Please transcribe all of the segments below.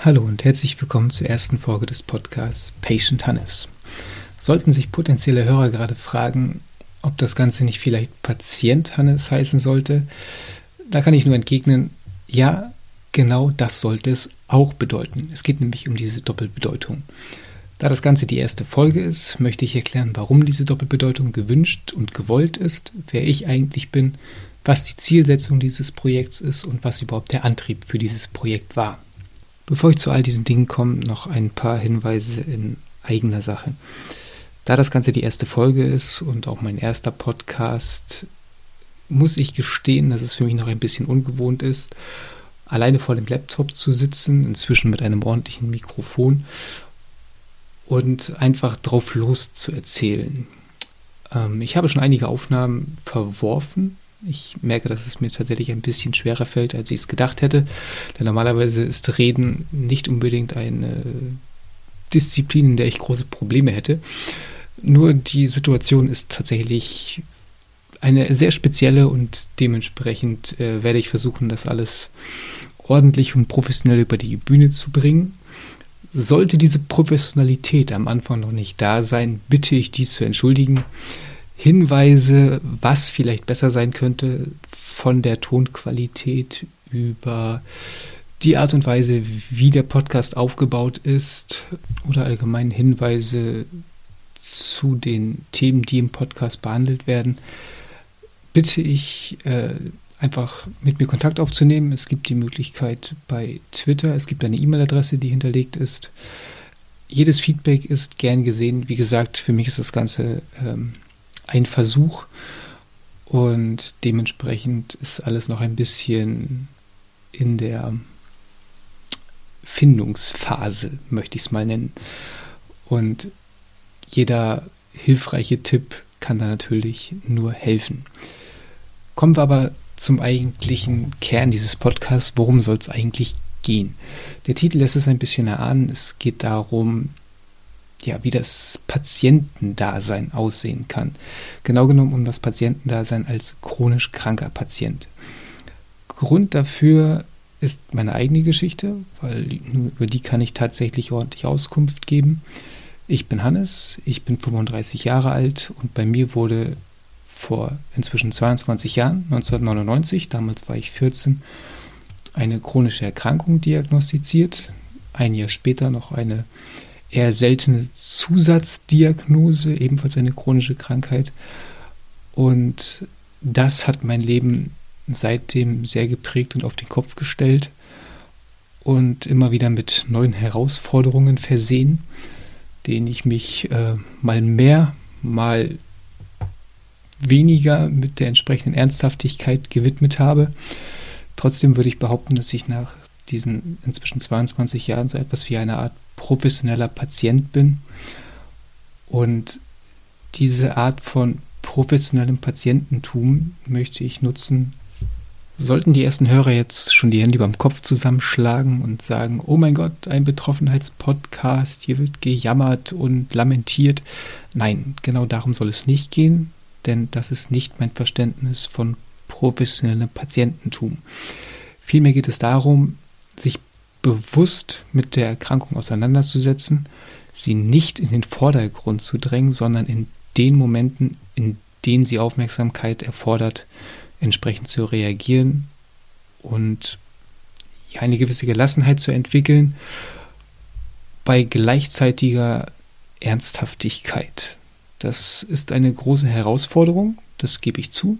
Hallo und herzlich willkommen zur ersten Folge des Podcasts Patient Hannes. Sollten sich potenzielle Hörer gerade fragen, ob das Ganze nicht vielleicht Patient Hannes heißen sollte, da kann ich nur entgegnen, ja, genau das sollte es auch bedeuten. Es geht nämlich um diese Doppelbedeutung. Da das Ganze die erste Folge ist, möchte ich erklären, warum diese Doppelbedeutung gewünscht und gewollt ist, wer ich eigentlich bin, was die Zielsetzung dieses Projekts ist und was überhaupt der Antrieb für dieses Projekt war. Bevor ich zu all diesen Dingen komme, noch ein paar Hinweise in eigener Sache. Da das Ganze die erste Folge ist und auch mein erster Podcast, muss ich gestehen, dass es für mich noch ein bisschen ungewohnt ist, alleine vor dem Laptop zu sitzen, inzwischen mit einem ordentlichen Mikrofon und einfach drauf los zu erzählen. Ähm, ich habe schon einige Aufnahmen verworfen, ich merke, dass es mir tatsächlich ein bisschen schwerer fällt, als ich es gedacht hätte. Denn normalerweise ist Reden nicht unbedingt eine Disziplin, in der ich große Probleme hätte. Nur die Situation ist tatsächlich eine sehr spezielle und dementsprechend äh, werde ich versuchen, das alles ordentlich und professionell über die Bühne zu bringen. Sollte diese Professionalität am Anfang noch nicht da sein, bitte ich dies zu entschuldigen. Hinweise, was vielleicht besser sein könnte, von der Tonqualität über die Art und Weise, wie der Podcast aufgebaut ist oder allgemein Hinweise zu den Themen, die im Podcast behandelt werden, bitte ich äh, einfach mit mir Kontakt aufzunehmen. Es gibt die Möglichkeit bei Twitter, es gibt eine E-Mail-Adresse, die hinterlegt ist. Jedes Feedback ist gern gesehen. Wie gesagt, für mich ist das Ganze ähm, ein Versuch und dementsprechend ist alles noch ein bisschen in der Findungsphase, möchte ich es mal nennen. Und jeder hilfreiche Tipp kann da natürlich nur helfen. Kommen wir aber zum eigentlichen Kern dieses Podcasts. Worum soll es eigentlich gehen? Der Titel lässt es ein bisschen erahnen. Es geht darum, ja, wie das Patientendasein aussehen kann. Genau genommen um das Patientendasein als chronisch kranker Patient. Grund dafür ist meine eigene Geschichte, weil über die kann ich tatsächlich ordentlich Auskunft geben. Ich bin Hannes, ich bin 35 Jahre alt und bei mir wurde vor inzwischen 22 Jahren, 1999, damals war ich 14, eine chronische Erkrankung diagnostiziert. Ein Jahr später noch eine eher seltene Zusatzdiagnose, ebenfalls eine chronische Krankheit. Und das hat mein Leben seitdem sehr geprägt und auf den Kopf gestellt und immer wieder mit neuen Herausforderungen versehen, denen ich mich äh, mal mehr, mal weniger mit der entsprechenden Ernsthaftigkeit gewidmet habe. Trotzdem würde ich behaupten, dass ich nach diesen inzwischen 22 Jahren so etwas wie eine Art professioneller Patient bin. Und diese Art von professionellem Patiententum möchte ich nutzen. Sollten die ersten Hörer jetzt schon die Hände beim Kopf zusammenschlagen und sagen, oh mein Gott, ein Betroffenheitspodcast, hier wird gejammert und lamentiert. Nein, genau darum soll es nicht gehen, denn das ist nicht mein Verständnis von professionellem Patiententum. Vielmehr geht es darum, sich bewusst mit der Erkrankung auseinanderzusetzen, sie nicht in den Vordergrund zu drängen, sondern in den Momenten, in denen sie Aufmerksamkeit erfordert, entsprechend zu reagieren und eine gewisse Gelassenheit zu entwickeln bei gleichzeitiger Ernsthaftigkeit. Das ist eine große Herausforderung, das gebe ich zu.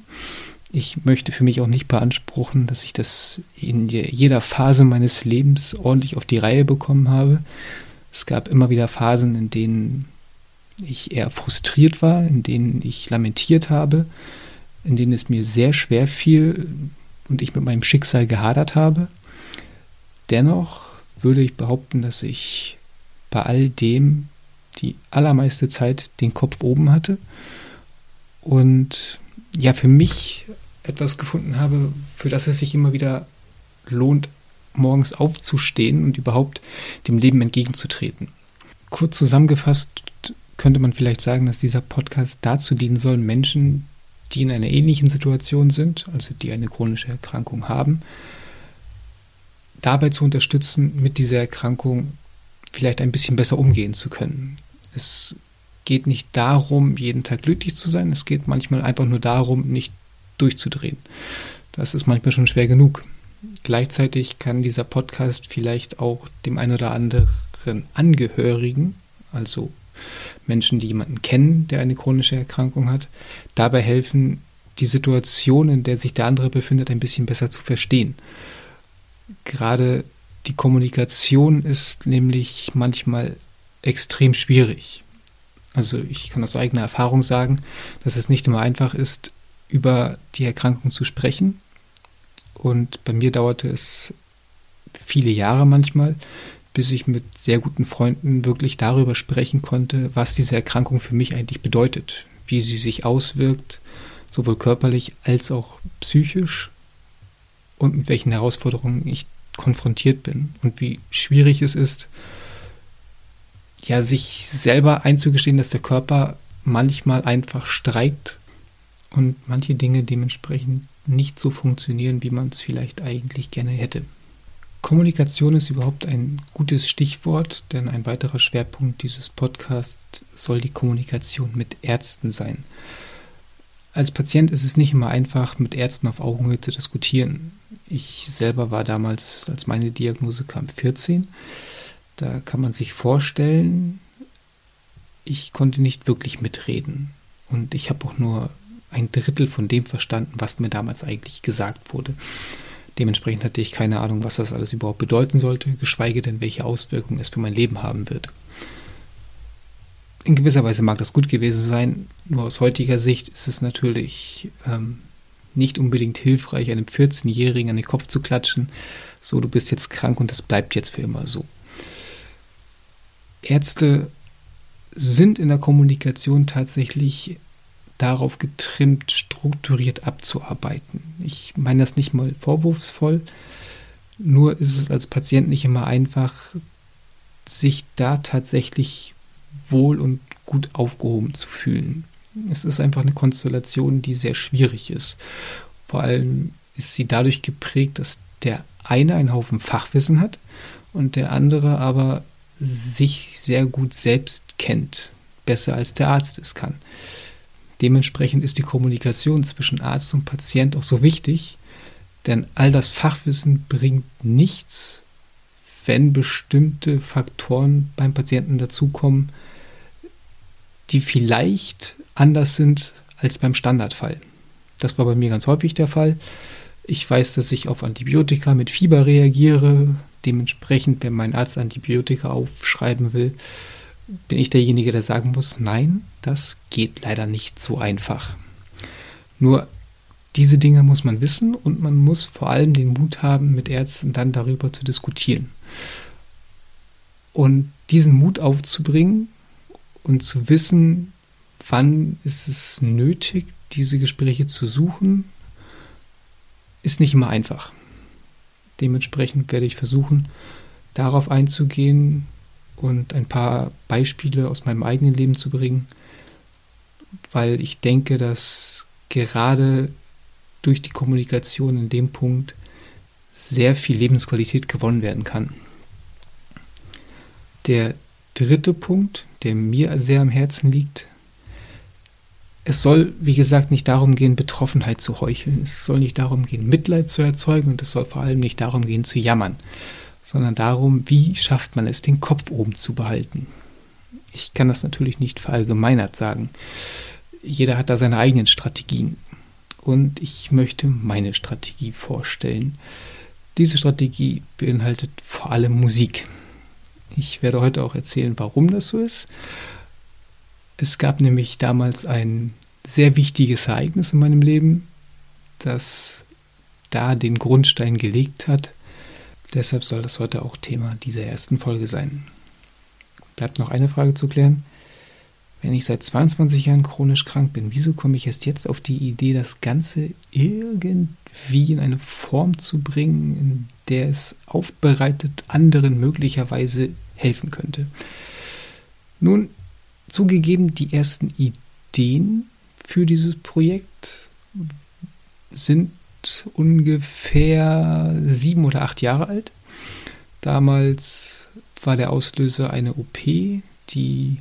Ich möchte für mich auch nicht beanspruchen, dass ich das in jeder Phase meines Lebens ordentlich auf die Reihe bekommen habe. Es gab immer wieder Phasen, in denen ich eher frustriert war, in denen ich lamentiert habe, in denen es mir sehr schwer fiel und ich mit meinem Schicksal gehadert habe. Dennoch würde ich behaupten, dass ich bei all dem die allermeiste Zeit den Kopf oben hatte und ja für mich etwas gefunden habe, für das es sich immer wieder lohnt, morgens aufzustehen und überhaupt dem Leben entgegenzutreten. Kurz zusammengefasst könnte man vielleicht sagen, dass dieser Podcast dazu dienen soll, Menschen, die in einer ähnlichen Situation sind, also die eine chronische Erkrankung haben, dabei zu unterstützen, mit dieser Erkrankung vielleicht ein bisschen besser umgehen zu können. Es geht nicht darum, jeden Tag glücklich zu sein, es geht manchmal einfach nur darum, nicht durchzudrehen. Das ist manchmal schon schwer genug. Gleichzeitig kann dieser Podcast vielleicht auch dem einen oder anderen Angehörigen, also Menschen, die jemanden kennen, der eine chronische Erkrankung hat, dabei helfen, die Situation, in der sich der andere befindet, ein bisschen besser zu verstehen. Gerade die Kommunikation ist nämlich manchmal extrem schwierig. Also ich kann aus eigener Erfahrung sagen, dass es nicht immer einfach ist, über die Erkrankung zu sprechen. Und bei mir dauerte es viele Jahre manchmal, bis ich mit sehr guten Freunden wirklich darüber sprechen konnte, was diese Erkrankung für mich eigentlich bedeutet, wie sie sich auswirkt, sowohl körperlich als auch psychisch und mit welchen Herausforderungen ich konfrontiert bin und wie schwierig es ist, ja, sich selber einzugestehen, dass der Körper manchmal einfach streikt und manche Dinge dementsprechend nicht so funktionieren, wie man es vielleicht eigentlich gerne hätte. Kommunikation ist überhaupt ein gutes Stichwort, denn ein weiterer Schwerpunkt dieses Podcasts soll die Kommunikation mit Ärzten sein. Als Patient ist es nicht immer einfach, mit Ärzten auf Augenhöhe zu diskutieren. Ich selber war damals, als meine Diagnose kam, 14. Da kann man sich vorstellen, ich konnte nicht wirklich mitreden. Und ich habe auch nur ein Drittel von dem verstanden, was mir damals eigentlich gesagt wurde. Dementsprechend hatte ich keine Ahnung, was das alles überhaupt bedeuten sollte, geschweige denn, welche Auswirkungen es für mein Leben haben wird. In gewisser Weise mag das gut gewesen sein, nur aus heutiger Sicht ist es natürlich ähm, nicht unbedingt hilfreich, einem 14-Jährigen an den Kopf zu klatschen, so du bist jetzt krank und das bleibt jetzt für immer so. Ärzte sind in der Kommunikation tatsächlich darauf getrimmt, strukturiert abzuarbeiten. Ich meine das nicht mal vorwurfsvoll, nur ist es als Patient nicht immer einfach, sich da tatsächlich wohl und gut aufgehoben zu fühlen. Es ist einfach eine Konstellation, die sehr schwierig ist. Vor allem ist sie dadurch geprägt, dass der eine einen Haufen Fachwissen hat und der andere aber sich sehr gut selbst kennt, besser als der Arzt es kann. Dementsprechend ist die Kommunikation zwischen Arzt und Patient auch so wichtig, denn all das Fachwissen bringt nichts, wenn bestimmte Faktoren beim Patienten dazukommen, die vielleicht anders sind als beim Standardfall. Das war bei mir ganz häufig der Fall. Ich weiß, dass ich auf Antibiotika mit Fieber reagiere. Dementsprechend, wenn mein Arzt Antibiotika aufschreiben will, bin ich derjenige, der sagen muss, nein, das geht leider nicht so einfach. Nur diese Dinge muss man wissen und man muss vor allem den Mut haben, mit Ärzten dann darüber zu diskutieren. Und diesen Mut aufzubringen und zu wissen, wann ist es nötig, diese Gespräche zu suchen, ist nicht immer einfach. Dementsprechend werde ich versuchen, darauf einzugehen, und ein paar Beispiele aus meinem eigenen Leben zu bringen, weil ich denke, dass gerade durch die Kommunikation in dem Punkt sehr viel Lebensqualität gewonnen werden kann. Der dritte Punkt, der mir sehr am Herzen liegt, es soll, wie gesagt, nicht darum gehen, Betroffenheit zu heucheln. Es soll nicht darum gehen, Mitleid zu erzeugen und es soll vor allem nicht darum gehen, zu jammern sondern darum, wie schafft man es, den Kopf oben zu behalten. Ich kann das natürlich nicht verallgemeinert sagen. Jeder hat da seine eigenen Strategien. Und ich möchte meine Strategie vorstellen. Diese Strategie beinhaltet vor allem Musik. Ich werde heute auch erzählen, warum das so ist. Es gab nämlich damals ein sehr wichtiges Ereignis in meinem Leben, das da den Grundstein gelegt hat Deshalb soll das heute auch Thema dieser ersten Folge sein. Bleibt noch eine Frage zu klären. Wenn ich seit 22 Jahren chronisch krank bin, wieso komme ich erst jetzt auf die Idee, das Ganze irgendwie in eine Form zu bringen, in der es aufbereitet anderen möglicherweise helfen könnte? Nun, zugegeben, die ersten Ideen für dieses Projekt sind ungefähr sieben oder acht Jahre alt. Damals war der Auslöser eine OP, die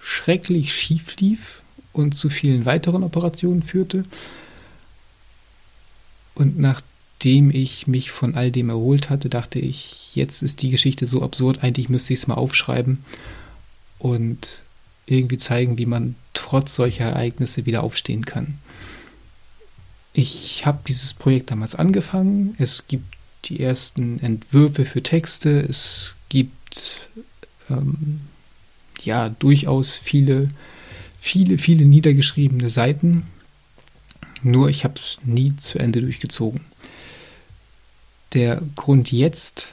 schrecklich schief lief und zu vielen weiteren Operationen führte. Und nachdem ich mich von all dem erholt hatte, dachte ich, jetzt ist die Geschichte so absurd, eigentlich müsste ich es mal aufschreiben und irgendwie zeigen, wie man trotz solcher Ereignisse wieder aufstehen kann. Ich habe dieses Projekt damals angefangen. Es gibt die ersten Entwürfe für Texte. Es gibt ähm, ja durchaus viele, viele, viele niedergeschriebene Seiten. Nur ich habe es nie zu Ende durchgezogen. Der Grund jetzt,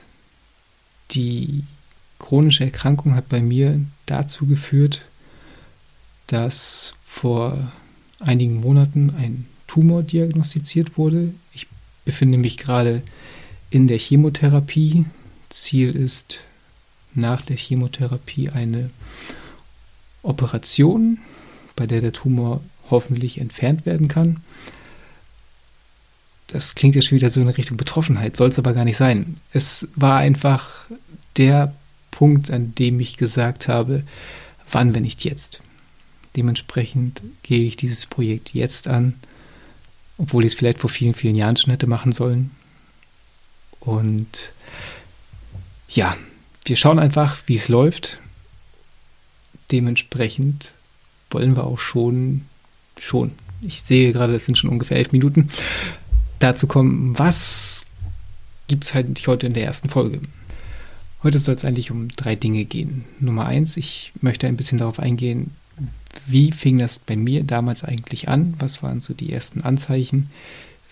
die chronische Erkrankung hat bei mir dazu geführt, dass vor einigen Monaten ein Tumor diagnostiziert wurde. Ich befinde mich gerade in der Chemotherapie. Ziel ist nach der Chemotherapie eine Operation, bei der der Tumor hoffentlich entfernt werden kann. Das klingt jetzt schon wieder so in Richtung Betroffenheit, soll es aber gar nicht sein. Es war einfach der Punkt, an dem ich gesagt habe, wann, wenn nicht jetzt. Dementsprechend gehe ich dieses Projekt jetzt an, obwohl ich es vielleicht vor vielen, vielen Jahren schon hätte machen sollen. Und ja, wir schauen einfach, wie es läuft. Dementsprechend wollen wir auch schon, schon, ich sehe gerade, es sind schon ungefähr elf Minuten, dazu kommen, was gibt es halt heute in der ersten Folge. Heute soll es eigentlich um drei Dinge gehen. Nummer eins, ich möchte ein bisschen darauf eingehen, wie fing das bei mir damals eigentlich an? Was waren so die ersten Anzeichen?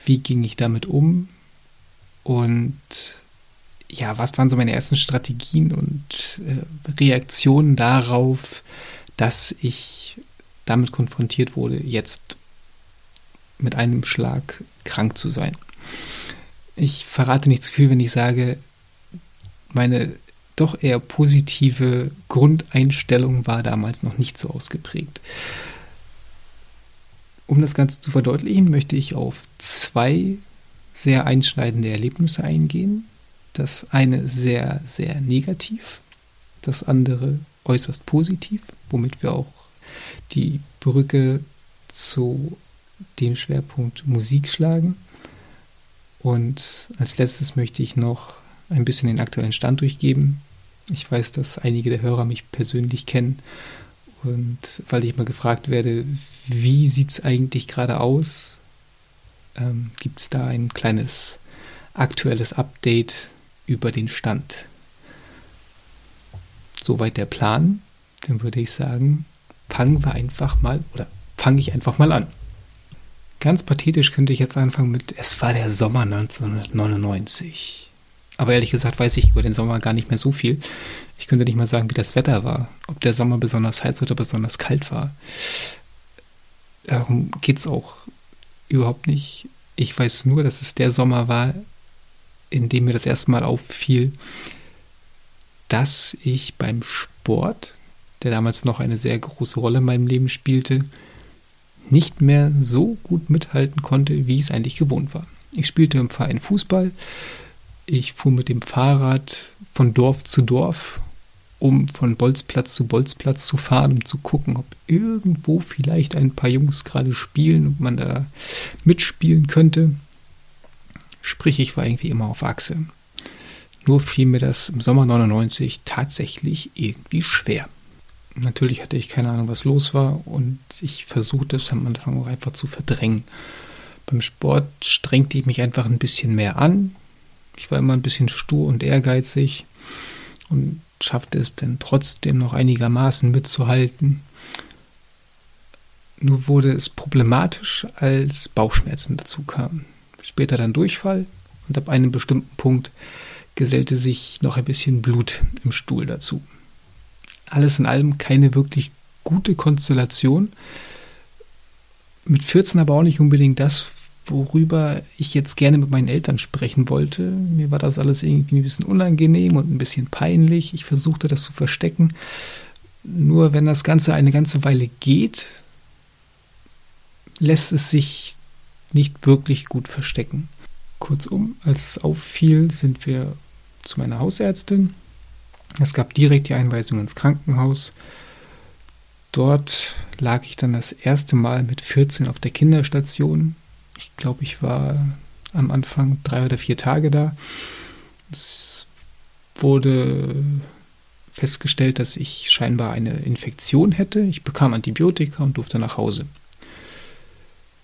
Wie ging ich damit um? Und ja, was waren so meine ersten Strategien und äh, Reaktionen darauf, dass ich damit konfrontiert wurde, jetzt mit einem Schlag krank zu sein? Ich verrate nicht zu viel, wenn ich sage, meine doch eher positive Grundeinstellung war damals noch nicht so ausgeprägt. Um das Ganze zu verdeutlichen, möchte ich auf zwei sehr einschneidende Erlebnisse eingehen. Das eine sehr, sehr negativ, das andere äußerst positiv, womit wir auch die Brücke zu dem Schwerpunkt Musik schlagen. Und als letztes möchte ich noch ein bisschen den aktuellen Stand durchgeben. Ich weiß, dass einige der Hörer mich persönlich kennen und weil ich mal gefragt werde, wie sieht es eigentlich gerade aus, ähm, gibt es da ein kleines aktuelles Update über den Stand. Soweit der Plan. Dann würde ich sagen, fangen wir einfach mal oder fange ich einfach mal an. Ganz pathetisch könnte ich jetzt anfangen mit Es war der Sommer 1999. Aber ehrlich gesagt weiß ich über den Sommer gar nicht mehr so viel. Ich könnte nicht mal sagen, wie das Wetter war. Ob der Sommer besonders heiß oder besonders kalt war. Darum geht es auch überhaupt nicht. Ich weiß nur, dass es der Sommer war, in dem mir das erste Mal auffiel, dass ich beim Sport, der damals noch eine sehr große Rolle in meinem Leben spielte, nicht mehr so gut mithalten konnte, wie ich es eigentlich gewohnt war. Ich spielte im Verein Fußball, ich fuhr mit dem Fahrrad von Dorf zu Dorf, um von Bolzplatz zu Bolzplatz zu fahren, um zu gucken, ob irgendwo vielleicht ein paar Jungs gerade spielen und man da mitspielen könnte. Sprich, ich war irgendwie immer auf Achse. Nur fiel mir das im Sommer 99 tatsächlich irgendwie schwer. Natürlich hatte ich keine Ahnung, was los war und ich versuchte es am Anfang auch einfach zu verdrängen. Beim Sport strengte ich mich einfach ein bisschen mehr an, ich war immer ein bisschen stur und ehrgeizig und schaffte es dann trotzdem noch einigermaßen mitzuhalten. Nur wurde es problematisch, als Bauchschmerzen dazu kamen. Später dann Durchfall und ab einem bestimmten Punkt gesellte sich noch ein bisschen Blut im Stuhl dazu. Alles in allem keine wirklich gute Konstellation. Mit 14 aber auch nicht unbedingt das, worüber ich jetzt gerne mit meinen Eltern sprechen wollte. Mir war das alles irgendwie ein bisschen unangenehm und ein bisschen peinlich. Ich versuchte das zu verstecken. Nur wenn das Ganze eine ganze Weile geht, lässt es sich nicht wirklich gut verstecken. Kurzum, als es auffiel, sind wir zu meiner Hausärztin. Es gab direkt die Einweisung ins Krankenhaus. Dort lag ich dann das erste Mal mit 14 auf der Kinderstation. Ich glaube, ich war am Anfang drei oder vier Tage da. Es wurde festgestellt, dass ich scheinbar eine Infektion hätte. Ich bekam Antibiotika und durfte nach Hause.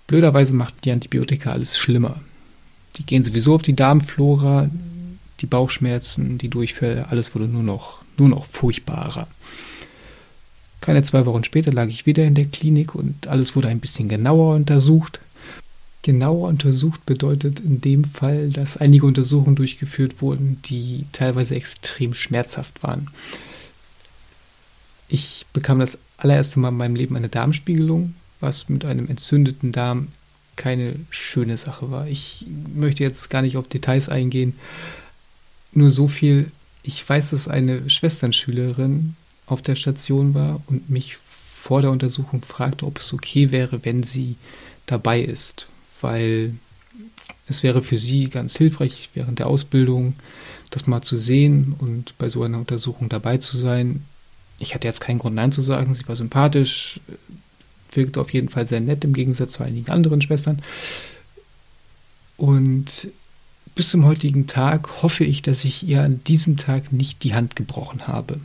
Blöderweise macht die Antibiotika alles schlimmer. Die gehen sowieso auf die Darmflora, die Bauchschmerzen, die Durchfälle, alles wurde nur noch, nur noch furchtbarer. Keine zwei Wochen später lag ich wieder in der Klinik und alles wurde ein bisschen genauer untersucht. Genauer untersucht bedeutet in dem Fall, dass einige Untersuchungen durchgeführt wurden, die teilweise extrem schmerzhaft waren. Ich bekam das allererste Mal in meinem Leben eine Darmspiegelung, was mit einem entzündeten Darm keine schöne Sache war. Ich möchte jetzt gar nicht auf Details eingehen. Nur so viel, ich weiß, dass eine Schwesternschülerin auf der Station war und mich vor der Untersuchung fragte, ob es okay wäre, wenn sie dabei ist weil es wäre für sie ganz hilfreich, während der Ausbildung das mal zu sehen und bei so einer Untersuchung dabei zu sein. Ich hatte jetzt keinen Grund, Nein zu sagen. Sie war sympathisch, wirkte auf jeden Fall sehr nett im Gegensatz zu einigen anderen Schwestern. Und bis zum heutigen Tag hoffe ich, dass ich ihr an diesem Tag nicht die Hand gebrochen habe.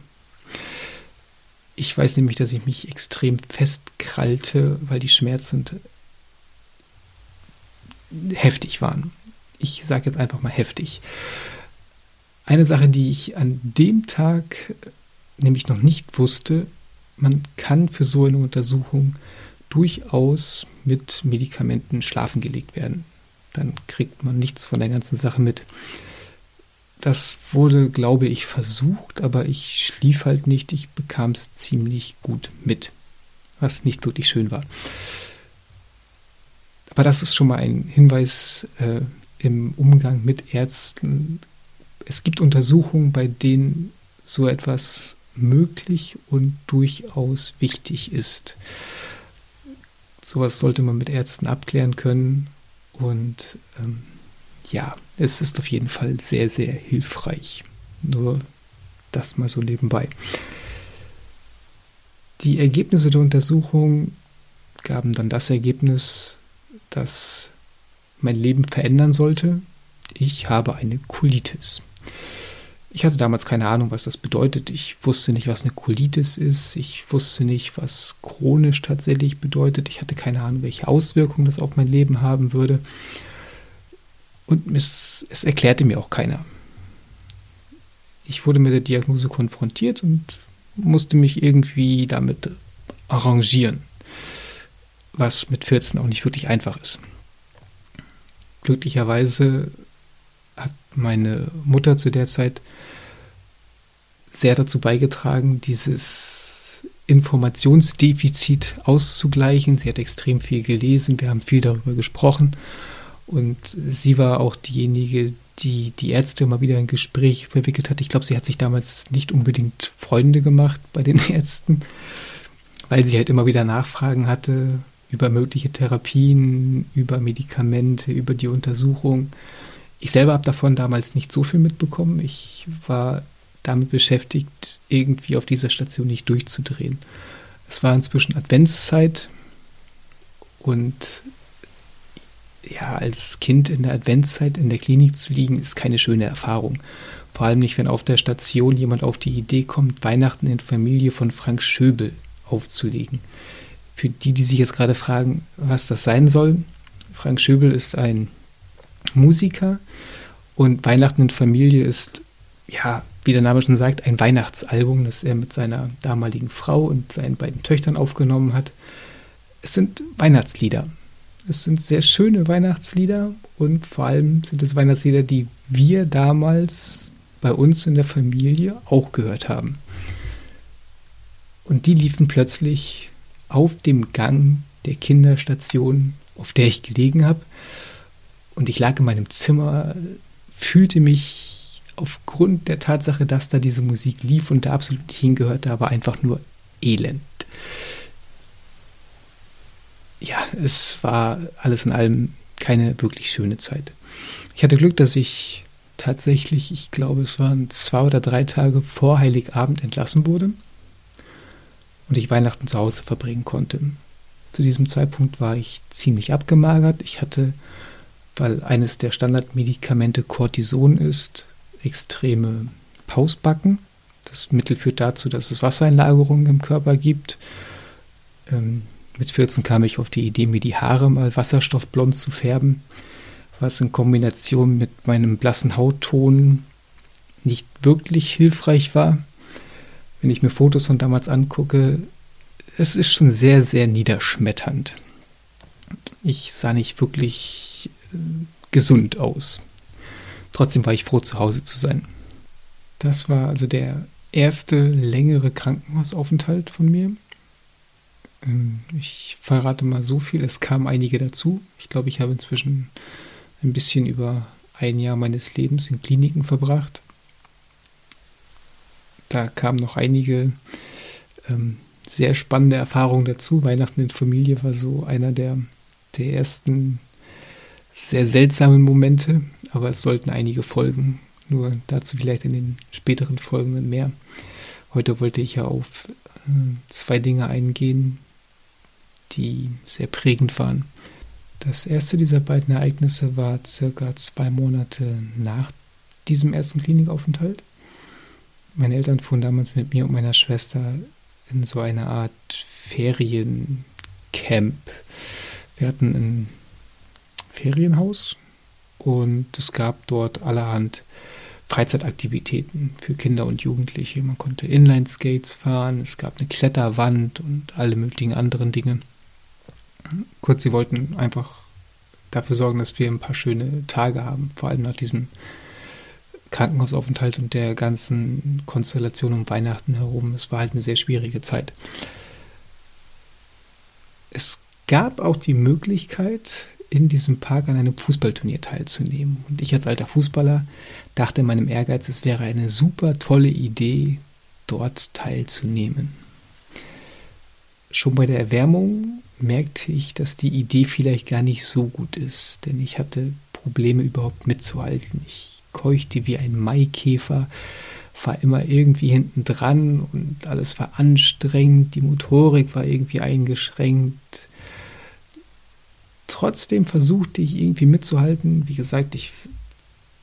Ich weiß nämlich, dass ich mich extrem festkrallte, weil die Schmerzen heftig waren. Ich sage jetzt einfach mal heftig. Eine Sache, die ich an dem Tag nämlich noch nicht wusste, man kann für so eine Untersuchung durchaus mit Medikamenten schlafen gelegt werden. Dann kriegt man nichts von der ganzen Sache mit. Das wurde, glaube ich, versucht, aber ich schlief halt nicht. Ich bekam es ziemlich gut mit, was nicht wirklich schön war. Aber das ist schon mal ein Hinweis äh, im Umgang mit Ärzten. Es gibt Untersuchungen, bei denen so etwas möglich und durchaus wichtig ist. Sowas sollte man mit Ärzten abklären können. Und ähm, ja, es ist auf jeden Fall sehr, sehr hilfreich. Nur das mal so nebenbei. Die Ergebnisse der Untersuchung gaben dann das Ergebnis, das mein Leben verändern sollte. Ich habe eine Colitis. Ich hatte damals keine Ahnung, was das bedeutet. Ich wusste nicht, was eine Colitis ist. Ich wusste nicht, was chronisch tatsächlich bedeutet. Ich hatte keine Ahnung, welche Auswirkungen das auf mein Leben haben würde. Und es, es erklärte mir auch keiner. Ich wurde mit der Diagnose konfrontiert und musste mich irgendwie damit arrangieren was mit 14 auch nicht wirklich einfach ist. Glücklicherweise hat meine Mutter zu der Zeit sehr dazu beigetragen, dieses Informationsdefizit auszugleichen. Sie hat extrem viel gelesen, wir haben viel darüber gesprochen und sie war auch diejenige, die die Ärzte mal wieder ein Gespräch verwickelt hat. Ich glaube, sie hat sich damals nicht unbedingt Freunde gemacht bei den Ärzten, weil sie halt immer wieder Nachfragen hatte, über mögliche Therapien, über Medikamente, über die Untersuchung. Ich selber habe davon damals nicht so viel mitbekommen. Ich war damit beschäftigt, irgendwie auf dieser Station nicht durchzudrehen. Es war inzwischen Adventszeit und ja, als Kind in der Adventszeit in der Klinik zu liegen, ist keine schöne Erfahrung. Vor allem nicht, wenn auf der Station jemand auf die Idee kommt, Weihnachten in Familie von Frank Schöbel aufzulegen. Für die, die sich jetzt gerade fragen, was das sein soll, Frank Schöbel ist ein Musiker und Weihnachten in Familie ist, ja, wie der Name schon sagt, ein Weihnachtsalbum, das er mit seiner damaligen Frau und seinen beiden Töchtern aufgenommen hat. Es sind Weihnachtslieder. Es sind sehr schöne Weihnachtslieder und vor allem sind es Weihnachtslieder, die wir damals bei uns in der Familie auch gehört haben. Und die liefen plötzlich auf dem Gang der Kinderstation, auf der ich gelegen habe. Und ich lag in meinem Zimmer, fühlte mich aufgrund der Tatsache, dass da diese Musik lief und da absolut nicht hingehört, aber einfach nur elend. Ja, es war alles in allem keine wirklich schöne Zeit. Ich hatte Glück, dass ich tatsächlich, ich glaube, es waren zwei oder drei Tage vor Heiligabend entlassen wurde und ich Weihnachten zu Hause verbringen konnte. Zu diesem Zeitpunkt war ich ziemlich abgemagert. Ich hatte, weil eines der Standardmedikamente Cortison ist, extreme Pausbacken. Das Mittel führt dazu, dass es Wassereinlagerungen im Körper gibt. Ähm, mit 14 kam ich auf die Idee, mir die Haare mal wasserstoffblond zu färben, was in Kombination mit meinem blassen Hautton nicht wirklich hilfreich war. Wenn ich mir Fotos von damals angucke, es ist schon sehr, sehr niederschmetternd. Ich sah nicht wirklich äh, gesund aus. Trotzdem war ich froh, zu Hause zu sein. Das war also der erste längere Krankenhausaufenthalt von mir. Ähm, ich verrate mal so viel, es kamen einige dazu. Ich glaube, ich habe inzwischen ein bisschen über ein Jahr meines Lebens in Kliniken verbracht. Da kamen noch einige ähm, sehr spannende Erfahrungen dazu. Weihnachten in Familie war so einer der, der ersten sehr seltsamen Momente, aber es sollten einige folgen. Nur dazu vielleicht in den späteren Folgen mehr. Heute wollte ich ja auf äh, zwei Dinge eingehen, die sehr prägend waren. Das erste dieser beiden Ereignisse war circa zwei Monate nach diesem ersten Klinikaufenthalt. Meine Eltern fuhren damals mit mir und meiner Schwester in so eine Art Feriencamp. Wir hatten ein Ferienhaus und es gab dort allerhand Freizeitaktivitäten für Kinder und Jugendliche. Man konnte Inline-Skates fahren, es gab eine Kletterwand und alle möglichen anderen Dinge. Kurz, sie wollten einfach dafür sorgen, dass wir ein paar schöne Tage haben, vor allem nach diesem Krankenhausaufenthalt und der ganzen Konstellation um Weihnachten herum. Es war halt eine sehr schwierige Zeit. Es gab auch die Möglichkeit, in diesem Park an einem Fußballturnier teilzunehmen. Und ich als alter Fußballer dachte in meinem Ehrgeiz, es wäre eine super tolle Idee, dort teilzunehmen. Schon bei der Erwärmung merkte ich, dass die Idee vielleicht gar nicht so gut ist, denn ich hatte Probleme überhaupt mitzuhalten. Ich keuchte wie ein Maikäfer, war immer irgendwie hinten dran und alles war anstrengend, die Motorik war irgendwie eingeschränkt. Trotzdem versuchte ich irgendwie mitzuhalten. Wie gesagt, ich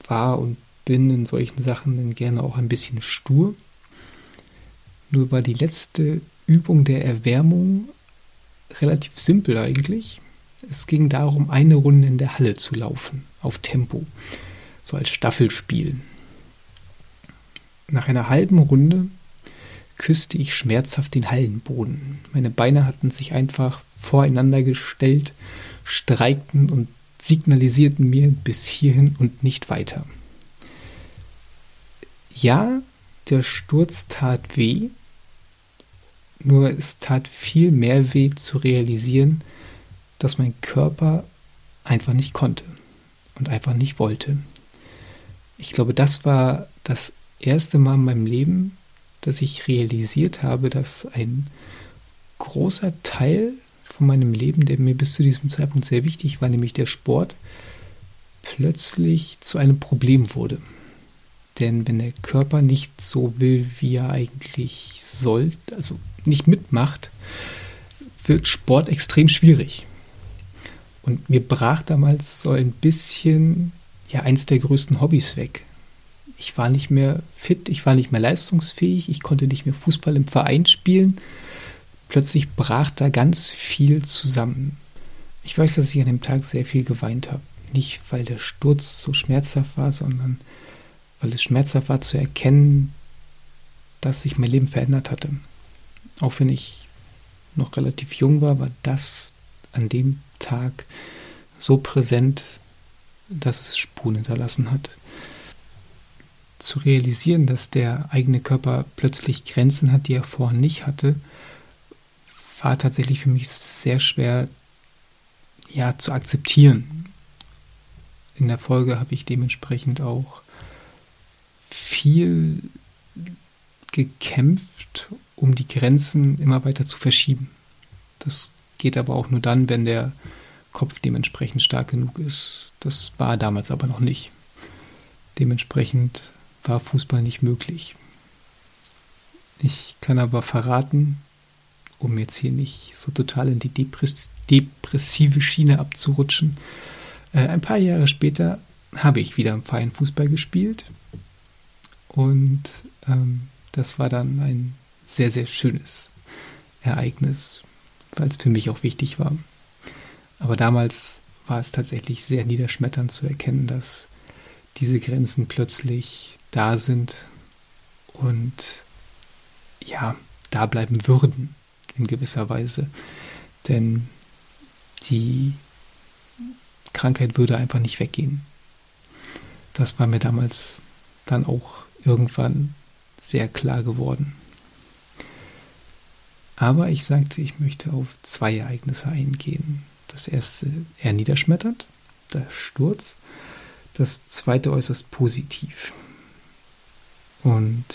war und bin in solchen Sachen dann gerne auch ein bisschen stur. Nur war die letzte Übung der Erwärmung relativ simpel eigentlich. Es ging darum, eine Runde in der Halle zu laufen, auf Tempo, so als Staffelspiel. Nach einer halben Runde küsste ich schmerzhaft den Hallenboden. Meine Beine hatten sich einfach voreinander gestellt, streikten und signalisierten mir bis hierhin und nicht weiter. Ja, der Sturz tat weh, nur es tat viel mehr weh zu realisieren, dass mein Körper einfach nicht konnte und einfach nicht wollte. Ich glaube, das war das erste Mal in meinem Leben, dass ich realisiert habe, dass ein großer Teil von meinem Leben, der mir bis zu diesem Zeitpunkt sehr wichtig war, nämlich der Sport, plötzlich zu einem Problem wurde. Denn wenn der Körper nicht so will, wie er eigentlich soll, also nicht mitmacht, wird Sport extrem schwierig. Und mir brach damals so ein bisschen ja eins der größten Hobbys weg. Ich war nicht mehr fit, ich war nicht mehr leistungsfähig, ich konnte nicht mehr Fußball im Verein spielen. Plötzlich brach da ganz viel zusammen. Ich weiß, dass ich an dem Tag sehr viel geweint habe. Nicht, weil der Sturz so schmerzhaft war, sondern weil es schmerzhaft war zu erkennen, dass sich mein Leben verändert hatte. Auch wenn ich noch relativ jung war, war das an dem Tag so präsent, dass es Spuren hinterlassen hat. Zu realisieren, dass der eigene Körper plötzlich Grenzen hat, die er vorher nicht hatte, war tatsächlich für mich sehr schwer ja, zu akzeptieren. In der Folge habe ich dementsprechend auch viel gekämpft, um die Grenzen immer weiter zu verschieben. Das geht aber auch nur dann, wenn der Kopf dementsprechend stark genug ist. Das war damals aber noch nicht. Dementsprechend war Fußball nicht möglich. Ich kann aber verraten, um jetzt hier nicht so total in die Depress depressive Schiene abzurutschen, äh, ein paar Jahre später habe ich wieder im Verein Fußball gespielt und ähm, das war dann ein sehr, sehr schönes Ereignis, weil es für mich auch wichtig war. Aber damals war es tatsächlich sehr niederschmetternd zu erkennen, dass diese Grenzen plötzlich da sind und ja, da bleiben würden in gewisser Weise. Denn die Krankheit würde einfach nicht weggehen. Das war mir damals dann auch irgendwann sehr klar geworden. Aber ich sagte, ich möchte auf zwei Ereignisse eingehen. Das erste eher niederschmetternd, der Sturz. Das zweite äußerst positiv. Und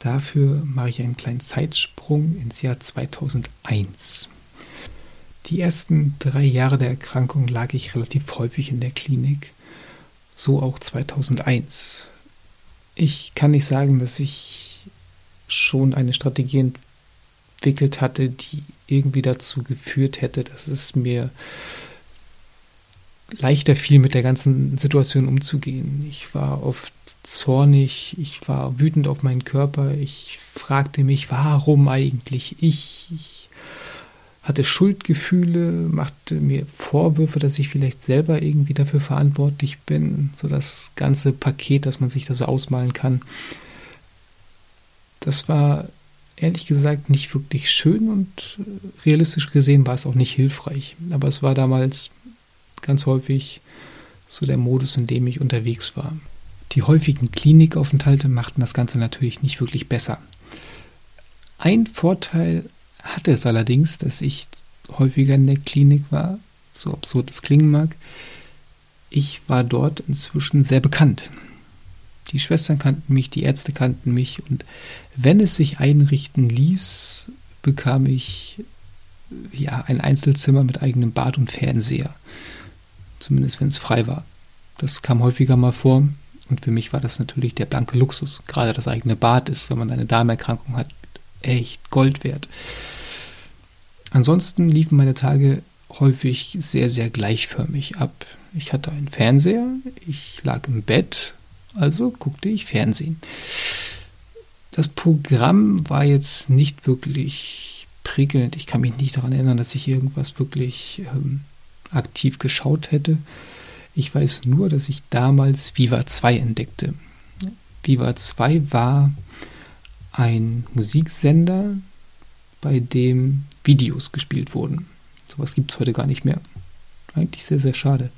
dafür mache ich einen kleinen Zeitsprung ins Jahr 2001. Die ersten drei Jahre der Erkrankung lag ich relativ häufig in der Klinik, so auch 2001. Ich kann nicht sagen, dass ich schon eine Strategie entwickelt hatte, die irgendwie dazu geführt hätte, dass es mir leichter fiel, mit der ganzen Situation umzugehen. Ich war oft zornig, ich war wütend auf meinen Körper, ich fragte mich, warum eigentlich ich? Ich hatte Schuldgefühle, machte mir Vorwürfe, dass ich vielleicht selber irgendwie dafür verantwortlich bin. So das ganze Paket, das man sich da so ausmalen kann. Das war ehrlich gesagt nicht wirklich schön und realistisch gesehen war es auch nicht hilfreich. Aber es war damals ganz häufig so der Modus, in dem ich unterwegs war. Die häufigen Klinikaufenthalte machten das Ganze natürlich nicht wirklich besser. Ein Vorteil hatte es allerdings, dass ich häufiger in der Klinik war, so absurd es klingen mag. Ich war dort inzwischen sehr bekannt. Die Schwestern kannten mich, die Ärzte kannten mich und wenn es sich einrichten ließ, bekam ich ja ein Einzelzimmer mit eigenem Bad und Fernseher. Zumindest wenn es frei war. Das kam häufiger mal vor und für mich war das natürlich der blanke Luxus. Gerade das eigene Bad ist, wenn man eine Darmerkrankung hat, echt Gold wert. Ansonsten liefen meine Tage häufig sehr, sehr gleichförmig ab. Ich hatte einen Fernseher, ich lag im Bett, also guckte ich Fernsehen. Das Programm war jetzt nicht wirklich prickelnd. Ich kann mich nicht daran erinnern, dass ich irgendwas wirklich ähm, aktiv geschaut hätte. Ich weiß nur, dass ich damals Viva 2 entdeckte. Viva 2 war ein Musiksender, bei dem Videos gespielt wurden. Sowas gibt es heute gar nicht mehr. Eigentlich sehr, sehr schade.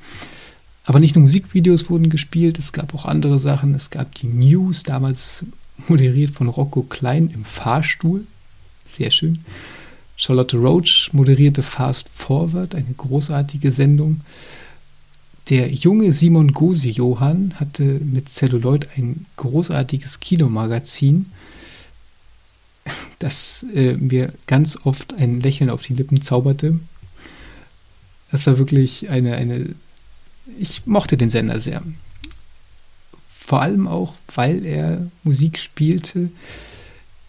Aber nicht nur Musikvideos wurden gespielt, es gab auch andere Sachen. Es gab die News, damals moderiert von Rocco Klein im Fahrstuhl. Sehr schön. Charlotte Roach moderierte Fast Forward, eine großartige Sendung. Der junge Simon Gosi-Johann hatte mit Celluloid ein großartiges Kinomagazin das äh, mir ganz oft ein Lächeln auf die Lippen zauberte. Das war wirklich eine, eine, ich mochte den Sender sehr. Vor allem auch, weil er Musik spielte,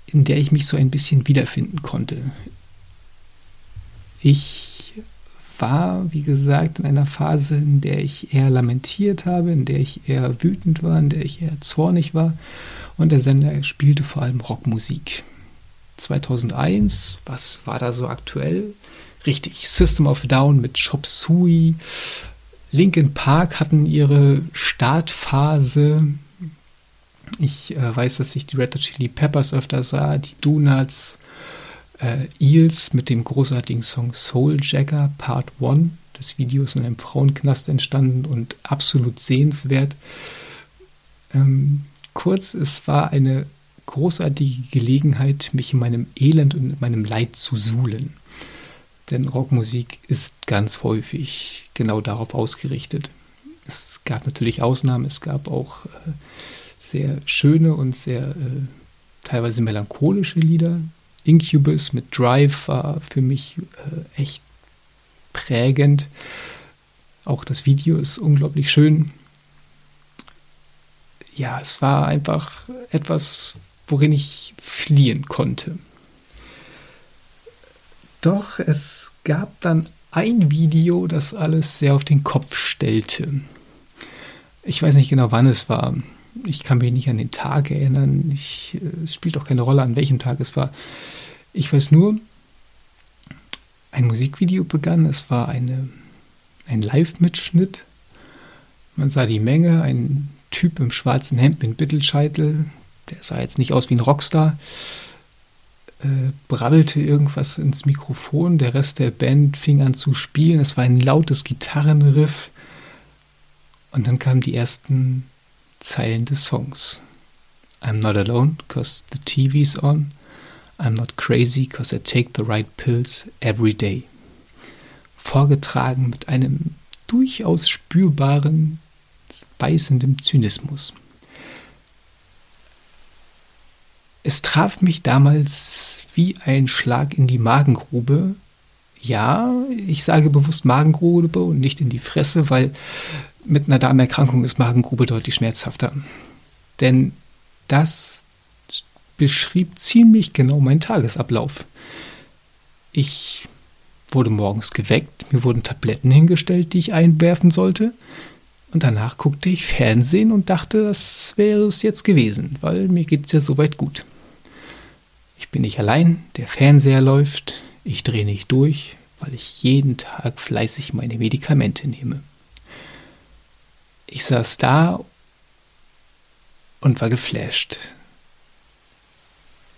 in der ich mich so ein bisschen wiederfinden konnte. Ich war, wie gesagt, in einer Phase, in der ich eher lamentiert habe, in der ich eher wütend war, in der ich eher zornig war. Und der Sender spielte vor allem Rockmusik. 2001. Was war da so aktuell? Richtig, System of Down mit Chop Suey. Linkin Park hatten ihre Startphase. Ich äh, weiß, dass ich die Red Hot Chili Peppers öfter sah, die Donuts, äh, Eels mit dem großartigen Song Soul Jacker Part 1. Das Video ist in einem Frauenknast entstanden und absolut sehenswert. Ähm, kurz, es war eine großartige Gelegenheit, mich in meinem Elend und in meinem Leid zu suhlen. Denn Rockmusik ist ganz häufig genau darauf ausgerichtet. Es gab natürlich Ausnahmen, es gab auch äh, sehr schöne und sehr äh, teilweise melancholische Lieder. Incubus mit Drive war für mich äh, echt prägend. Auch das Video ist unglaublich schön. ja, es war einfach etwas, worin ich fliehen konnte. Doch es gab dann ein Video, das alles sehr auf den Kopf stellte. Ich weiß nicht genau, wann es war. Ich kann mich nicht an den Tag erinnern. Ich, äh, es spielt auch keine Rolle, an welchem Tag es war. Ich weiß nur, ein Musikvideo begann. Es war eine, ein Live-Mitschnitt. Man sah die Menge, ein Typ im schwarzen Hemd mit Bittelscheitel. Der sah jetzt nicht aus wie ein Rockstar. Äh, brabbelte irgendwas ins Mikrofon. Der Rest der Band fing an zu spielen. Es war ein lautes Gitarrenriff. Und dann kamen die ersten Zeilen des Songs. I'm not alone, cause the TV's on. I'm not crazy, cause I take the right pills every day. Vorgetragen mit einem durchaus spürbaren, beißenden Zynismus. Es traf mich damals wie ein Schlag in die Magengrube. Ja, ich sage bewusst Magengrube und nicht in die Fresse, weil mit einer Darmerkrankung ist Magengrube deutlich schmerzhafter. Denn das beschrieb ziemlich genau meinen Tagesablauf. Ich wurde morgens geweckt, mir wurden Tabletten hingestellt, die ich einwerfen sollte. Und danach guckte ich Fernsehen und dachte, das wäre es jetzt gewesen, weil mir geht es ja soweit gut. Ich bin nicht allein, der Fernseher läuft, ich drehe nicht durch, weil ich jeden Tag fleißig meine Medikamente nehme. Ich saß da und war geflasht.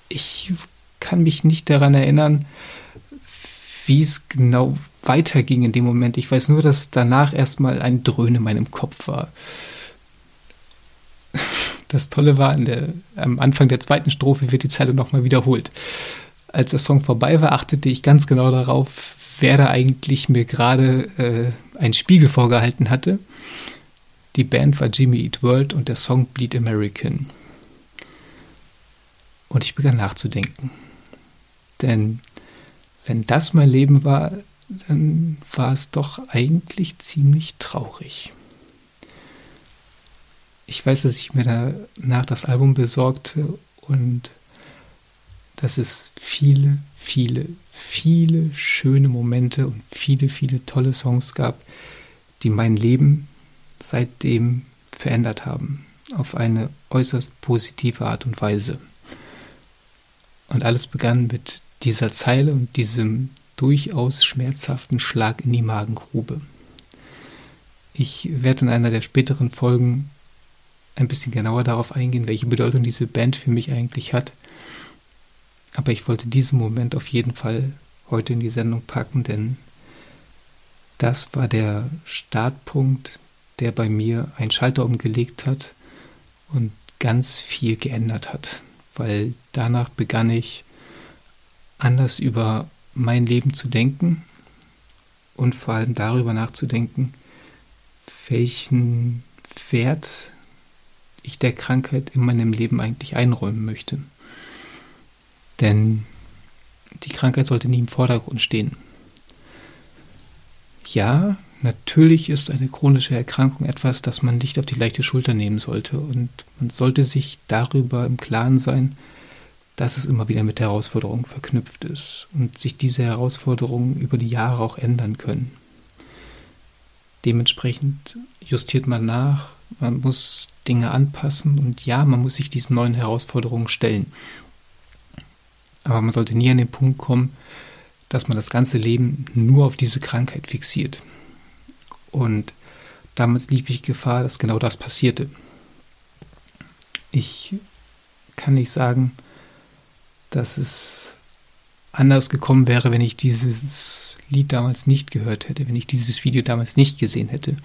Ich kann mich nicht daran erinnern, wie es genau weiterging in dem Moment. Ich weiß nur, dass danach erstmal ein Dröhnen in meinem Kopf war. Das Tolle war, der, am Anfang der zweiten Strophe wird die Zeile nochmal wiederholt. Als der Song vorbei war, achtete ich ganz genau darauf, wer da eigentlich mir gerade äh, einen Spiegel vorgehalten hatte. Die Band war Jimmy Eat World und der Song Bleed American. Und ich begann nachzudenken. Denn wenn das mein Leben war, dann war es doch eigentlich ziemlich traurig ich weiß, dass ich mir danach das Album besorgte und dass es viele, viele, viele schöne Momente und viele, viele tolle Songs gab, die mein Leben seitdem verändert haben. Auf eine äußerst positive Art und Weise. Und alles begann mit dieser Zeile und diesem durchaus schmerzhaften Schlag in die Magengrube. Ich werde in einer der späteren Folgen ein bisschen genauer darauf eingehen, welche Bedeutung diese Band für mich eigentlich hat. Aber ich wollte diesen Moment auf jeden Fall heute in die Sendung packen, denn das war der Startpunkt, der bei mir einen Schalter umgelegt hat und ganz viel geändert hat, weil danach begann ich anders über mein Leben zu denken und vor allem darüber nachzudenken, welchen Wert ich der Krankheit in meinem Leben eigentlich einräumen möchte. Denn die Krankheit sollte nie im Vordergrund stehen. Ja, natürlich ist eine chronische Erkrankung etwas, das man nicht auf die leichte Schulter nehmen sollte. Und man sollte sich darüber im Klaren sein, dass es immer wieder mit Herausforderungen verknüpft ist und sich diese Herausforderungen über die Jahre auch ändern können. Dementsprechend justiert man nach, man muss Dinge anpassen und ja, man muss sich diesen neuen Herausforderungen stellen. Aber man sollte nie an den Punkt kommen, dass man das ganze Leben nur auf diese Krankheit fixiert. Und damals lief ich Gefahr, dass genau das passierte. Ich kann nicht sagen, dass es anders gekommen wäre, wenn ich dieses Lied damals nicht gehört hätte, wenn ich dieses Video damals nicht gesehen hätte.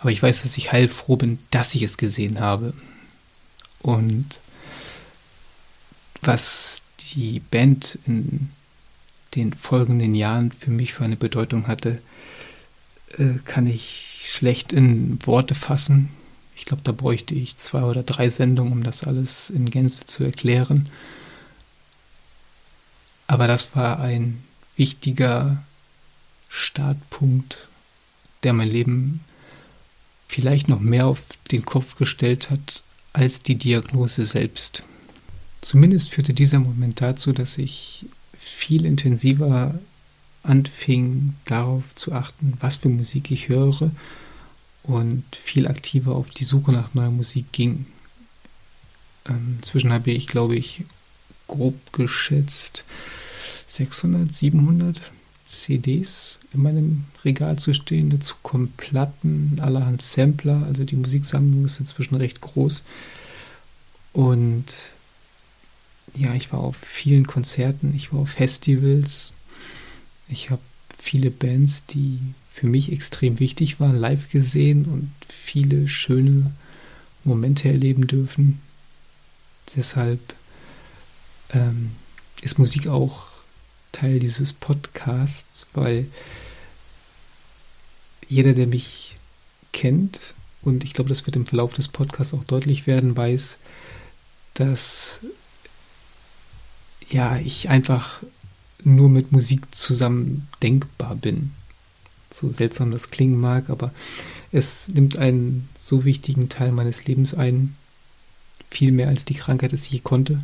Aber ich weiß, dass ich heilfroh bin, dass ich es gesehen habe. Und was die Band in den folgenden Jahren für mich für eine Bedeutung hatte, äh, kann ich schlecht in Worte fassen. Ich glaube, da bräuchte ich zwei oder drei Sendungen, um das alles in Gänze zu erklären. Aber das war ein wichtiger Startpunkt, der mein Leben vielleicht noch mehr auf den Kopf gestellt hat, als die Diagnose selbst. Zumindest führte dieser Moment dazu, dass ich viel intensiver anfing, darauf zu achten, was für Musik ich höre und viel aktiver auf die Suche nach neuer Musik ging. Ähm, inzwischen habe ich, glaube ich, grob geschätzt 600, 700 CDs in meinem Regal zu stehen. Dazu kommen Platten, allerhand Sampler. Also die Musiksammlung ist inzwischen recht groß. Und ja, ich war auf vielen Konzerten, ich war auf Festivals. Ich habe viele Bands, die für mich extrem wichtig waren, live gesehen und viele schöne Momente erleben dürfen. Deshalb ähm, ist Musik auch Teil dieses Podcasts, weil jeder, der mich kennt, und ich glaube, das wird im Verlauf des Podcasts auch deutlich werden, weiß, dass ja, ich einfach nur mit Musik zusammen denkbar bin. So seltsam das klingen mag, aber es nimmt einen so wichtigen Teil meines Lebens ein, viel mehr als die Krankheit es je konnte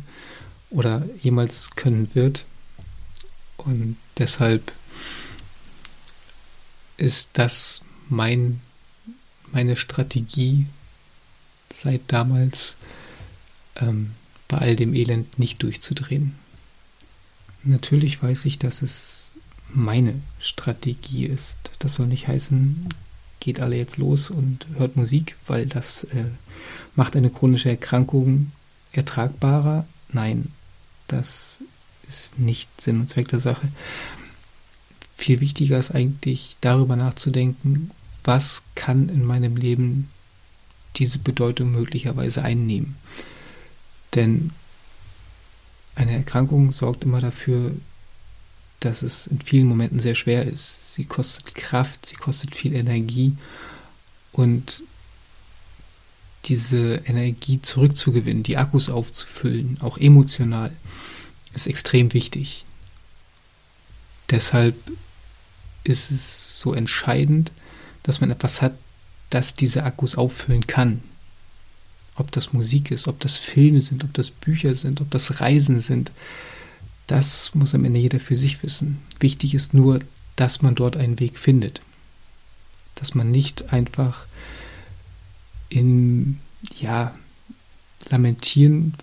oder jemals können wird. Und deshalb ist das mein, meine Strategie seit damals, ähm, bei all dem Elend nicht durchzudrehen. Natürlich weiß ich, dass es meine Strategie ist. Das soll nicht heißen, geht alle jetzt los und hört Musik, weil das äh, macht eine chronische Erkrankung ertragbarer. Nein, das ist nicht Sinn und Zweck der Sache. Viel wichtiger ist eigentlich darüber nachzudenken, was kann in meinem Leben diese Bedeutung möglicherweise einnehmen. Denn eine Erkrankung sorgt immer dafür, dass es in vielen Momenten sehr schwer ist. Sie kostet Kraft, sie kostet viel Energie und diese Energie zurückzugewinnen, die Akkus aufzufüllen, auch emotional, ist extrem wichtig. Deshalb ist es so entscheidend, dass man etwas hat, das diese Akkus auffüllen kann. Ob das Musik ist, ob das Filme sind, ob das Bücher sind, ob das Reisen sind, das muss am Ende jeder für sich wissen. Wichtig ist nur, dass man dort einen Weg findet. Dass man nicht einfach in, ja, Lamentieren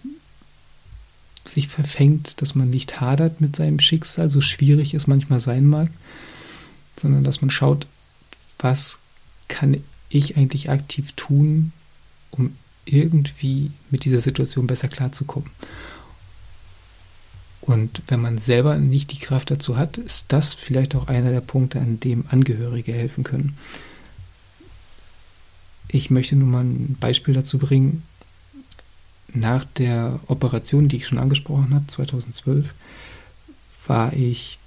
sich verfängt, dass man nicht hadert mit seinem Schicksal, so schwierig es manchmal sein mag, sondern dass man schaut, was kann ich eigentlich aktiv tun, um irgendwie mit dieser Situation besser klarzukommen. Und wenn man selber nicht die Kraft dazu hat, ist das vielleicht auch einer der Punkte, an dem Angehörige helfen können. Ich möchte nur mal ein Beispiel dazu bringen nach der Operation, die ich schon angesprochen habe, 2012, war ich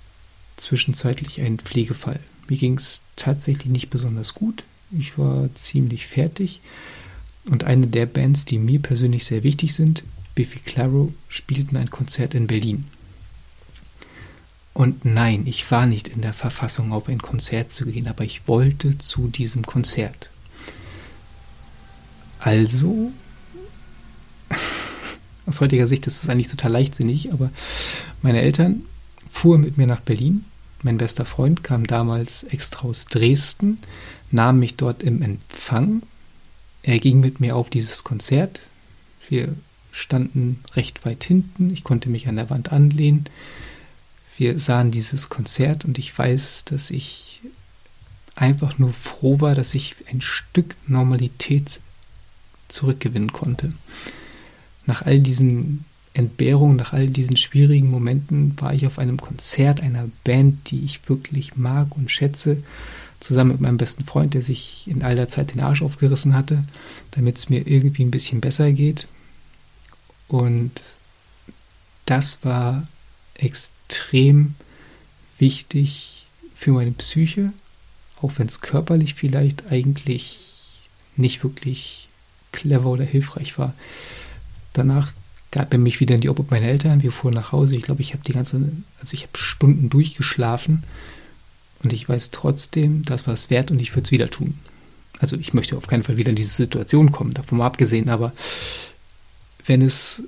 zwischenzeitlich ein Pflegefall. Mir ging es tatsächlich nicht besonders gut. Ich war ziemlich fertig. Und eine der Bands, die mir persönlich sehr wichtig sind, Biffy Claro, spielten ein Konzert in Berlin. Und nein, ich war nicht in der Verfassung, auf ein Konzert zu gehen, aber ich wollte zu diesem Konzert. Also aus heutiger Sicht ist es eigentlich total leichtsinnig, aber meine Eltern fuhren mit mir nach Berlin. Mein bester Freund kam damals extra aus Dresden, nahm mich dort im Empfang. Er ging mit mir auf dieses Konzert. Wir standen recht weit hinten. Ich konnte mich an der Wand anlehnen. Wir sahen dieses Konzert und ich weiß, dass ich einfach nur froh war, dass ich ein Stück Normalität zurückgewinnen konnte nach all diesen Entbehrungen, nach all diesen schwierigen Momenten war ich auf einem Konzert einer Band, die ich wirklich mag und schätze, zusammen mit meinem besten Freund, der sich in all der Zeit den Arsch aufgerissen hatte, damit es mir irgendwie ein bisschen besser geht. Und das war extrem wichtig für meine Psyche, auch wenn es körperlich vielleicht eigentlich nicht wirklich clever oder hilfreich war. Danach gab er mich wieder in die Obhut meiner Eltern. Wir fuhren nach Hause. Ich glaube, ich habe die ganze, also ich habe Stunden durchgeschlafen. Und ich weiß trotzdem, das war es wert und ich würde es wieder tun. Also ich möchte auf keinen Fall wieder in diese Situation kommen, davon mal abgesehen, aber wenn es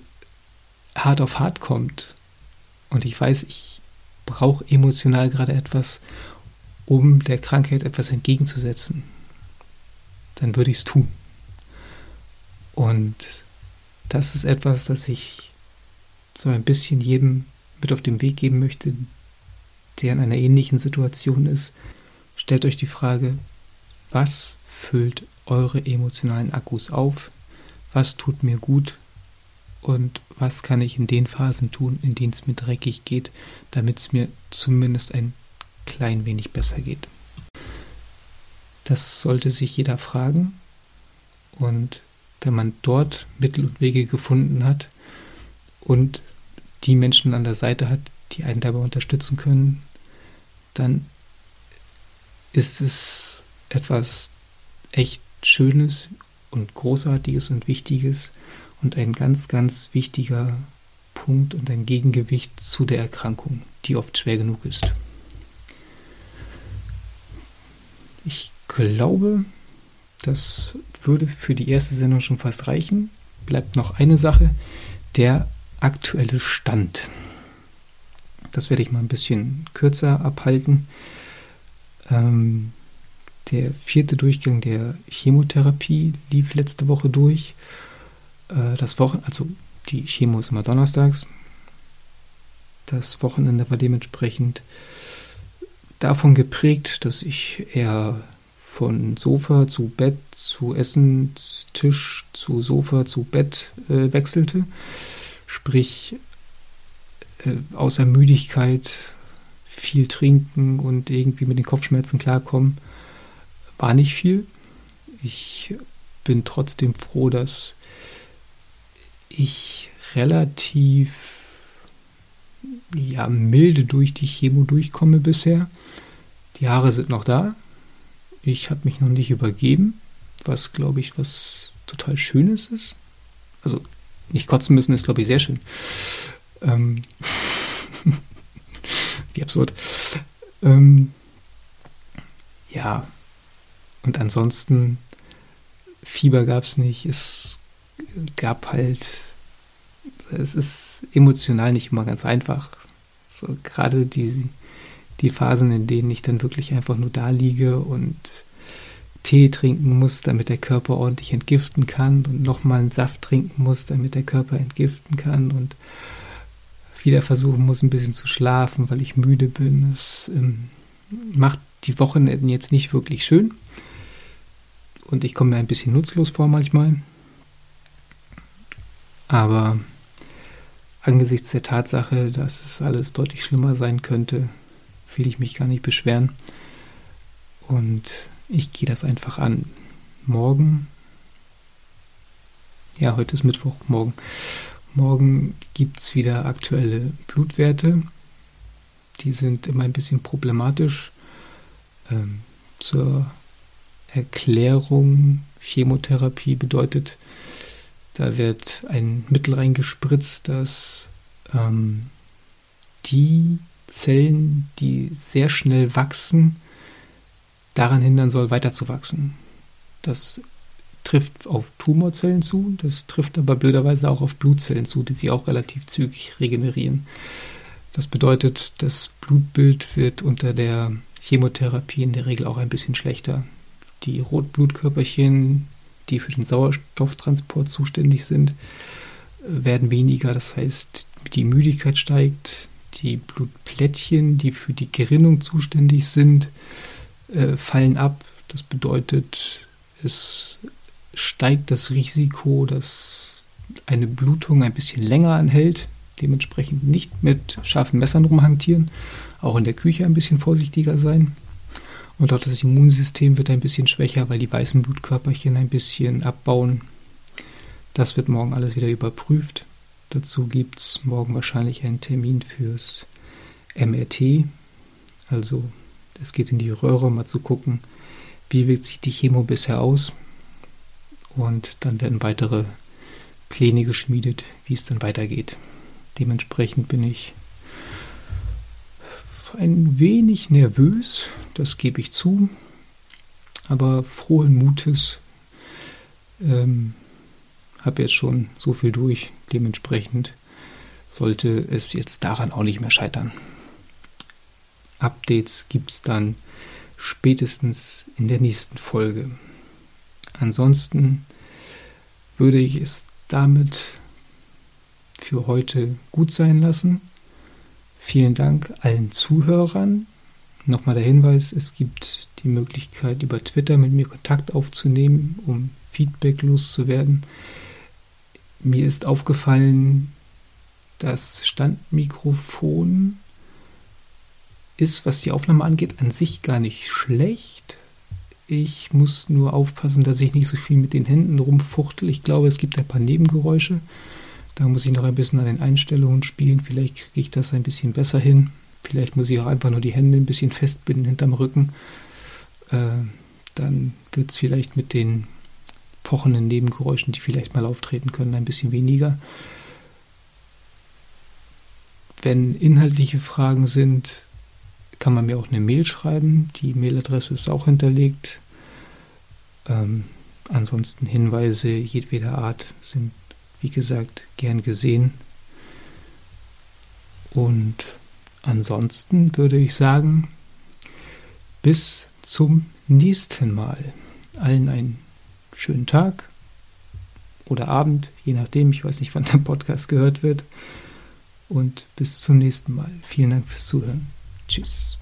hart auf hart kommt und ich weiß, ich brauche emotional gerade etwas, um der Krankheit etwas entgegenzusetzen, dann würde ich es tun. Und das ist etwas, das ich so ein bisschen jedem mit auf den Weg geben möchte, der in einer ähnlichen Situation ist. Stellt euch die Frage, was füllt eure emotionalen Akkus auf? Was tut mir gut? Und was kann ich in den Phasen tun, in denen es mir dreckig geht, damit es mir zumindest ein klein wenig besser geht? Das sollte sich jeder fragen. Und wenn man dort Mittel und Wege gefunden hat und die Menschen an der Seite hat, die einen dabei unterstützen können, dann ist es etwas echt Schönes und Großartiges und Wichtiges und ein ganz, ganz wichtiger Punkt und ein Gegengewicht zu der Erkrankung, die oft schwer genug ist. Ich glaube, das würde für die erste Sendung schon fast reichen. Bleibt noch eine Sache, der aktuelle Stand. Das werde ich mal ein bisschen kürzer abhalten. Ähm, der vierte Durchgang der Chemotherapie lief letzte Woche durch. Äh, das Wochen, also die Chemo ist immer donnerstags. Das Wochenende war dementsprechend davon geprägt, dass ich eher von Sofa zu Bett zu Essenstisch zu Sofa zu Bett äh, wechselte. Sprich, äh, außer Müdigkeit viel trinken und irgendwie mit den Kopfschmerzen klarkommen, war nicht viel. Ich bin trotzdem froh, dass ich relativ ja, milde durch die Chemo durchkomme bisher. Die Haare sind noch da. Ich habe mich noch nicht übergeben, was glaube ich was total Schönes ist. Also nicht kotzen müssen ist glaube ich sehr schön. Ähm Wie absurd. Ähm ja, und ansonsten Fieber gab es nicht. Es gab halt, es ist emotional nicht immer ganz einfach. So gerade die, die Phasen, in denen ich dann wirklich einfach nur da liege und Tee trinken muss, damit der Körper ordentlich entgiften kann und nochmal einen Saft trinken muss, damit der Körper entgiften kann und wieder versuchen muss, ein bisschen zu schlafen, weil ich müde bin. Es ähm, macht die Wochenenden jetzt nicht wirklich schön und ich komme mir ein bisschen nutzlos vor manchmal. Aber angesichts der Tatsache, dass es alles deutlich schlimmer sein könnte, will ich mich gar nicht beschweren. Und ich gehe das einfach an. Morgen, ja, heute ist Mittwoch, morgen. Morgen gibt es wieder aktuelle Blutwerte. Die sind immer ein bisschen problematisch. Ähm, zur Erklärung, Chemotherapie bedeutet, da wird ein Mittel reingespritzt, das ähm, die Zellen, die sehr schnell wachsen, daran hindern soll, weiterzuwachsen. Das trifft auf Tumorzellen zu, das trifft aber blöderweise auch auf Blutzellen zu, die sich auch relativ zügig regenerieren. Das bedeutet, das Blutbild wird unter der Chemotherapie in der Regel auch ein bisschen schlechter. Die Rotblutkörperchen, die für den Sauerstofftransport zuständig sind, werden weniger. Das heißt, die Müdigkeit steigt, die Blutplättchen, die für die Gerinnung zuständig sind, äh, fallen ab. Das bedeutet, es steigt das Risiko, dass eine Blutung ein bisschen länger anhält. Dementsprechend nicht mit scharfen Messern rumhantieren, auch in der Küche ein bisschen vorsichtiger sein. Und auch das Immunsystem wird ein bisschen schwächer, weil die weißen Blutkörperchen ein bisschen abbauen. Das wird morgen alles wieder überprüft. Dazu gibt es morgen wahrscheinlich einen Termin fürs MRT. Also es geht in die Röhre, um mal zu gucken, wie wirkt sich die Chemo bisher aus. Und dann werden weitere Pläne geschmiedet, wie es dann weitergeht. Dementsprechend bin ich ein wenig nervös, das gebe ich zu. aber frohen Mutes. Ähm, habe jetzt schon so viel durch, dementsprechend sollte es jetzt daran auch nicht mehr scheitern. Updates gibt es dann spätestens in der nächsten Folge. Ansonsten würde ich es damit für heute gut sein lassen. Vielen Dank allen Zuhörern. Nochmal der Hinweis, es gibt die Möglichkeit, über Twitter mit mir Kontakt aufzunehmen, um Feedback loszuwerden. Mir ist aufgefallen, das Standmikrofon ist, was die Aufnahme angeht, an sich gar nicht schlecht. Ich muss nur aufpassen, dass ich nicht so viel mit den Händen rumfuchtel. Ich glaube, es gibt ein paar Nebengeräusche. Da muss ich noch ein bisschen an den Einstellungen spielen. Vielleicht kriege ich das ein bisschen besser hin. Vielleicht muss ich auch einfach nur die Hände ein bisschen festbinden hinterm Rücken. Äh, dann wird es vielleicht mit den pochenden Nebengeräuschen, die vielleicht mal auftreten können, ein bisschen weniger. Wenn inhaltliche Fragen sind, kann man mir auch eine Mail schreiben. Die Mailadresse ist auch hinterlegt. Ähm, ansonsten Hinweise jedweder Art sind, wie gesagt, gern gesehen. Und ansonsten würde ich sagen, bis zum nächsten Mal. Allen einen schönen Tag oder Abend, je nachdem. Ich weiß nicht, wann der Podcast gehört wird. Und bis zum nächsten Mal. Vielen Dank fürs Zuhören. Tschüss.